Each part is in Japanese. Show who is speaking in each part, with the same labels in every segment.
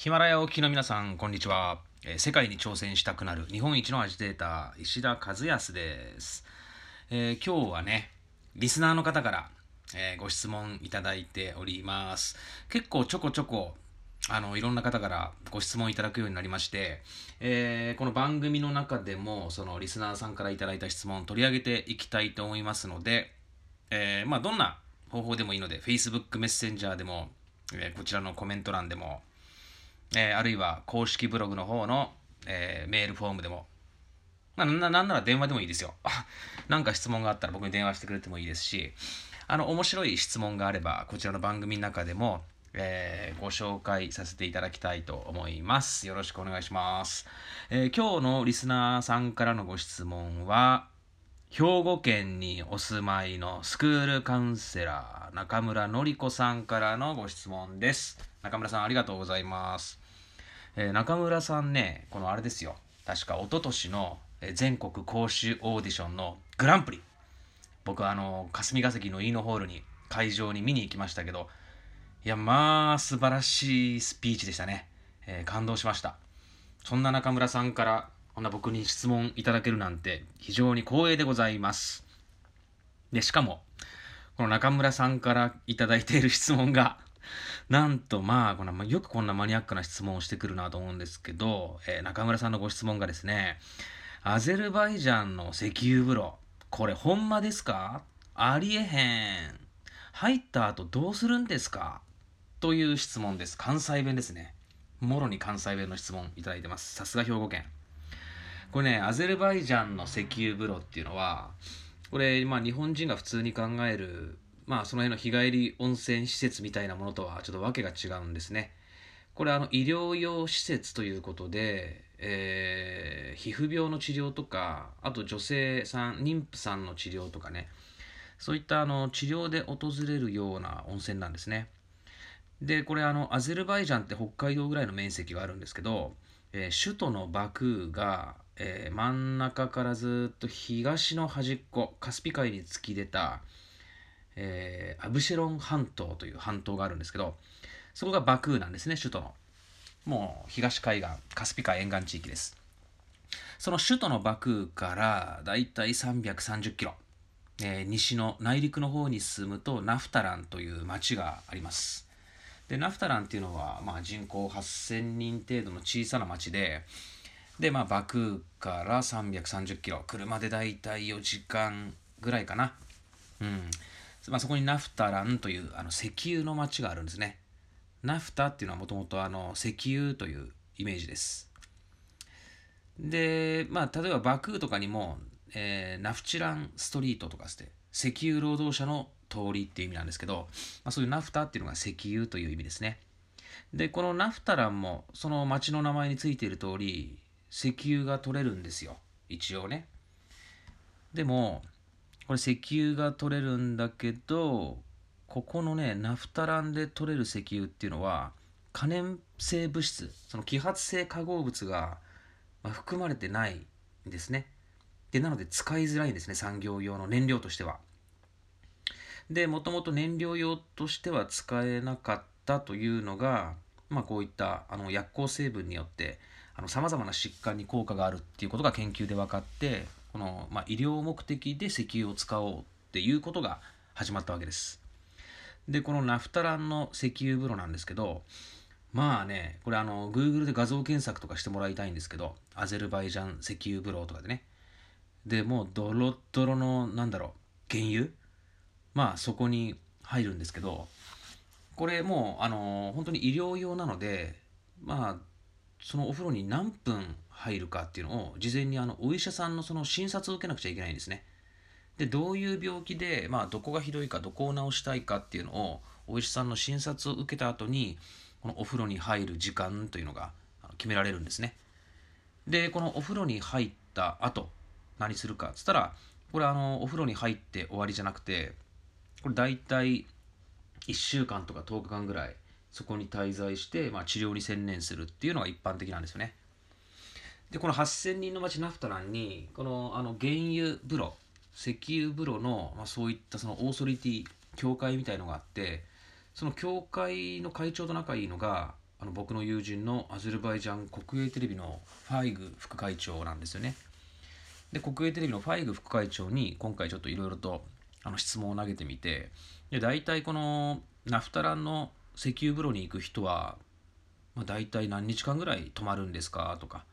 Speaker 1: ヒマラヤをお聞きの皆さん、こんにちは。えー世界に挑戦したくなる日本一のアジテーター、石田和康です。えー今日はね、リスナーの方から、えーご質問いただいております。結構ちょこちょこ、あの、いろんな方からご質問いただくようになりまして、えこの番組の中でも、そのリスナーさんからいただいた質問を取り上げていきたいと思いますので、えまあ、どんな方法でもいいので、Facebook メッセンジャーでも、えこちらのコメント欄でも、えーあるいは公式ブログの方の、えーメールフォームでも、まあ、ななんなら電話でもいいですよ。なんか質問があったら僕に電話してくれてもいいですし、あの、面白い質問があれば、こちらの番組の中でも、えーご紹介させていただきたいと思います。よろしくお願いします。えー今日のリスナーさんからのご質問は、兵庫県にお住まいのスクールカウンセラー中村のり子さんからのご質問です。中村さんありがとうございます。えー中村さんね、このあれですよ。確か一昨年の全国講習オーディションのグランプリ。僕はあの、霞が関のイーノホールに会場に見に行きましたけど、いや、まあ、素晴らしいスピーチでしたね。えー感動しました。そんな中村さんから、こんな僕に質問いただけるなんて、非常に光栄でございます。で、しかも、この中村さんからいただいている質問が、なんとまあ、このよくこんなマニアックな質問をしてくるなと思うんですけど、えー中村さんのご質問がですね、アゼルバイジャンの石油風呂、これほんまですか？ありえへん。入った後どうするんですか？という質問です。関西弁ですね。もろに関西弁の質問いただいてます。さすが兵庫県。これね、アゼルバイジャンの石油風呂っていうのは、これ、まあ日本人が普通に考える、まあその辺の日帰り温泉施設みたいなものとはちょっとわけが違うんですね。これあの医療用施設ということで、えー皮膚病の治療とか、あと女性さん、妊婦さんの治療とかね、そういったあの治療で訪れるような温泉なんですね。で、これあのアゼルバイジャンって北海道ぐらいの面積があるんですけど、えー首都のバクーが、えー真ん中からずっと東の端っこ、カスピ海に突き出た、えーアブシェロン半島という半島があるんですけど、そこがバクーなんですね、首都の。もう東海岸、カスピ海沿岸地域です。その首都のバクーからだいたい330キロ、えー西の内陸の方に進むとナフタランという町があります。で、ナフタランっていうのは、まあ、人口8000人程度の小さな町で、で、まあ、バクーから330キロ、車でだいたい4時間ぐらいかな。うん。まあ、そこにナフタランというあの石油の町があるんですね。ナフタっていうのはもともとあの石油というイメージです。で、まあ、例えばバクーとかにも、えーナフチランストリートとかして、石油労働者の通りっていう意味なんですけど、まあ、そういうナフタっていうのが石油という意味ですね。で、このナフタランも、その町の名前についている通り、石油が取れるんですよ。一応ね。でも、これ石油が取れるんだけど、ここのね、ナフタランで取れる石油っていうのは、可燃性物質、その揮発性化合物が、まあ、含まれてないんですね。で、なので使いづらいんですね、産業用の燃料としては。で、もともと燃料用としては使えなかったというのが、まあ、こういったあの薬効成分によって、さまざまな疾患に効果があるっていうことが研究で分かって、この、まあ、医療目的で石油を使おうっていうことが始まったわけです。で、このナフタランの石油風呂なんですけど、まあね、これあの、Google で画像検索とかしてもらいたいんですけど、アゼルバイジャン石油風呂とかでね。で、もうドロッドロの、なんだろう、原油？まあそこに入るんですけど、これもう、あの、本当に医療用なので、まあ、そのお風呂に何分入るかっていうのを、事前にあの、お医者さんのその診察を受けなくちゃいけないんですね。で、どういう病気で、まあ、どこがひどいか、どこを治したいかっていうのを、お医者さんの診察を受けた後に、このお風呂に入る時間というのが決められるんですね。で、このお風呂に入った後、何するかっつったら、これあの、お風呂に入って終わりじゃなくて、これ大体1週間とか10日間ぐらい、そこに滞在して、まあ、治療に専念するっていうのが一般的なんですよね。で、この8000人の町ナフタランに、このあの原油風呂、石油風呂の、まあ、そういったそのオーソリティ、協会みたいのがあって、その協会の会長と仲いいのが、あの僕の友人のアゼルバイジャン国営テレビのファイグ副会長なんですよね。で国営テレビのファイグ副会長に今回ちょっといろいろとあの質問を投げてみてで大体このナフタランの石油風呂に行く人は、まあ、大体何日間ぐらい泊まるんですか？とか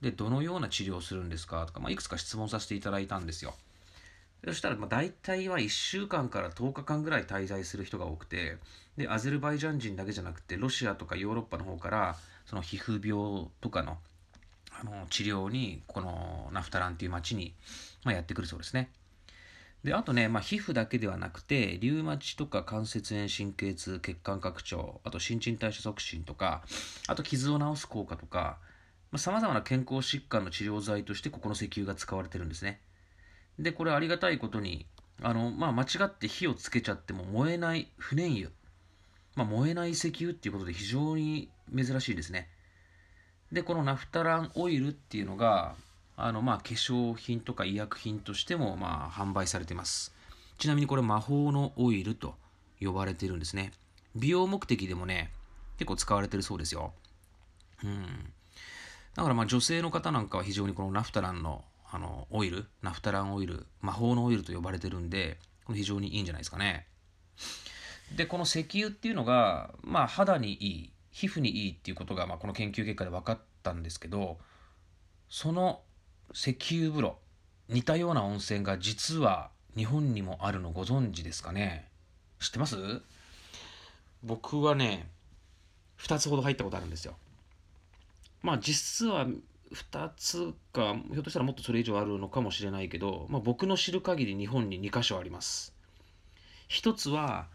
Speaker 1: でどのような治療をするんですか？とか、まあ、いくつか質問させていただいたんですよ。そしたらまあ大体は1週間から10日間ぐらい滞在する人が多くてでアゼルバイジャン人だけじゃなくてロシアとかヨーロッパの方からその皮膚病とかのあの治療にこのナフタランっていう町に、まあ、やってくるそうですね。であとね、まあ、皮膚だけではなくてリウマチとか関節炎神経痛血管拡張あと新陳代謝促進とかあと傷を治す効果とかさまざ、まな健康疾患の治療剤としてここの石油が使われてるんですね。でこれありがたいことにあの、まあ、間違って火をつけちゃっても燃えない不燃油、まあ、燃えない石油っていうことで非常に珍しいですね。でこのナフタランオイルっていうのがあのまあ化粧品とか医薬品としてもまあ販売されています。ちなみにこれ魔法のオイルと呼ばれてるんですね。美容目的でもね結構使われてるそうですよ。うん。だからまあ女性の方なんかは非常にこのナフタランのあのオイルナフタランオイル魔法のオイルと呼ばれてるんでこれ非常にいいんじゃないですかね。でこの石油っていうのがまあ肌にいい皮膚にいいっていうことが、まあ、この研究結果で分かったんですけどその石油風呂似たような温泉が実は日本にもあるのご存知ですかね？知ってます？僕はね2つほど入ったことあるんですよ。まあ実は2つかひょっとしたらもっとそれ以上あるのかもしれないけど、まあ、僕の知る限り日本に2箇所あります。一つは、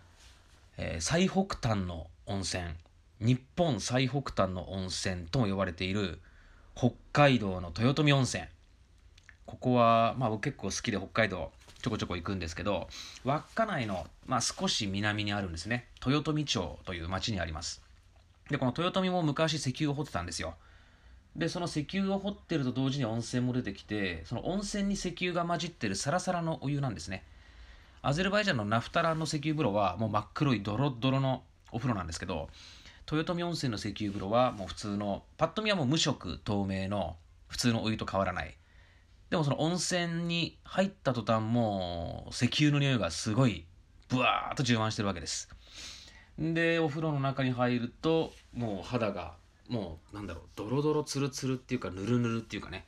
Speaker 1: えー、最北端の温泉日本最北端の温泉とも呼ばれている北海道の豊富温泉。ここは、まあ、僕結構好きで北海道ちょこちょこ行くんですけど稚内の、まあ、少し南にあるんですね。豊富町という町にあります。でこの豊富も昔石油を掘ってたんですよ。でその石油を掘ってると同時に温泉も出てきてその温泉に石油が混じってるサラサラのお湯なんですね。アゼルバイジャンのナフタランの石油風呂はもう真っ黒いドロドロのお風呂なんですけど豊富温泉の石油風呂はもう普通のパッと見はもう無色透明の普通のお湯と変わらない。でもその温泉に入った途端もう石油の匂いがすごいブワーッと充満してるわけです。でお風呂の中に入るともう肌がもうなんだろうドロドロツルツルっていうかヌルヌルっていうかね。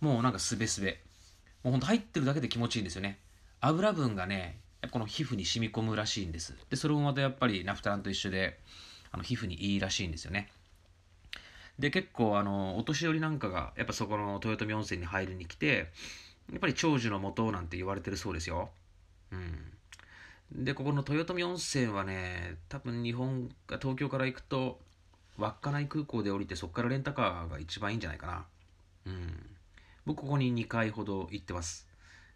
Speaker 1: もうなんかすべすべ。もうほんと入ってるだけで気持ちいいんですよね。油分がねこの皮膚に染み込むらしいんです。でそれもまたやっぱりナフタランと一緒であの皮膚にいいらしいんですよね。で結構あのお年寄りなんかがやっぱそこの豊臣温泉に入りに来てやっぱり長寿の元なんて言われてるそうですよ。うん。でここの豊臣温泉はね多分日本が東京から行くと稚内空港で降りてそこからレンタカーが一番いいんじゃないかな。うん。僕ここに2回ほど行ってます。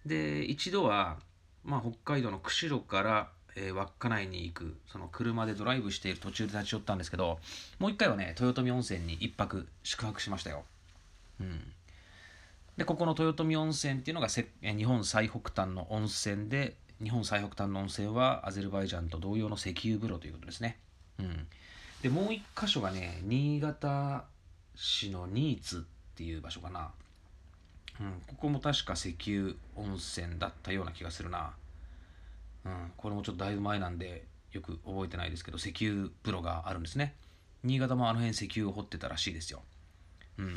Speaker 1: で一度は、まあ、北海道の釧路からえー、稚内に行くその車でドライブしている途中で立ち寄ったんですけどもう一回はね豊臣温泉に1泊宿泊しましたよ、うん、でここの豊臣温泉っていうのがせえ日本最北端の温泉で日本最北端の温泉はアゼルバイジャンと同様の石油風呂ということですね、うん、でもう一箇所がね新潟市の新津っていう場所かな、うん、ここも確か石油温泉だったような気がするな。うん、これもちょっとだいぶ前なんでよく覚えてないですけど石油風呂があるんですね。新潟もあの辺石油を掘ってたらしいですよ、うん、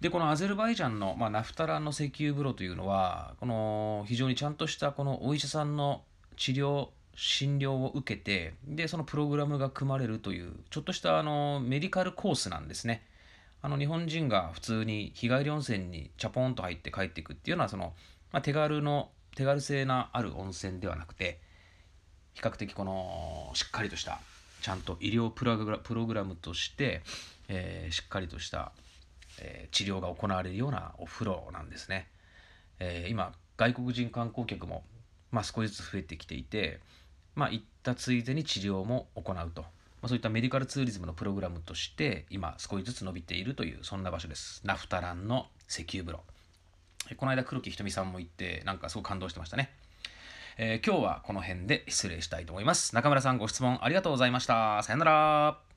Speaker 1: でこのアゼルバイジャンの、まあ、ナフタランの石油風呂というのはこの非常にちゃんとしたこのお医者さんの治療診療を受けてでそのプログラムが組まれるというちょっとしたあのメディカルコースなんですね。あの日本人が普通に日帰り温泉にチャポンと入って帰っていくっていうのはその、まあ、手軽の手軽性のある温泉ではなくて比較的このしっかりとしたちゃんと医療プログラムとして、えー、しっかりとした、えー、治療が行われるようなお風呂なんですね、えー、今外国人観光客も、まあ、少しずつ増えてきていて、まあ、行ったついでに治療も行うと、まあ、そういったメディカルツーリズムのプログラムとして今少しずつ伸びているというそんな場所です。ナフタランの石油風呂。この間黒木ひとみさんも行ってなんかすごく感動してましたね、えー、今日はこの辺で失礼したいと思います。中村さんご質問ありがとうございました。さよなら。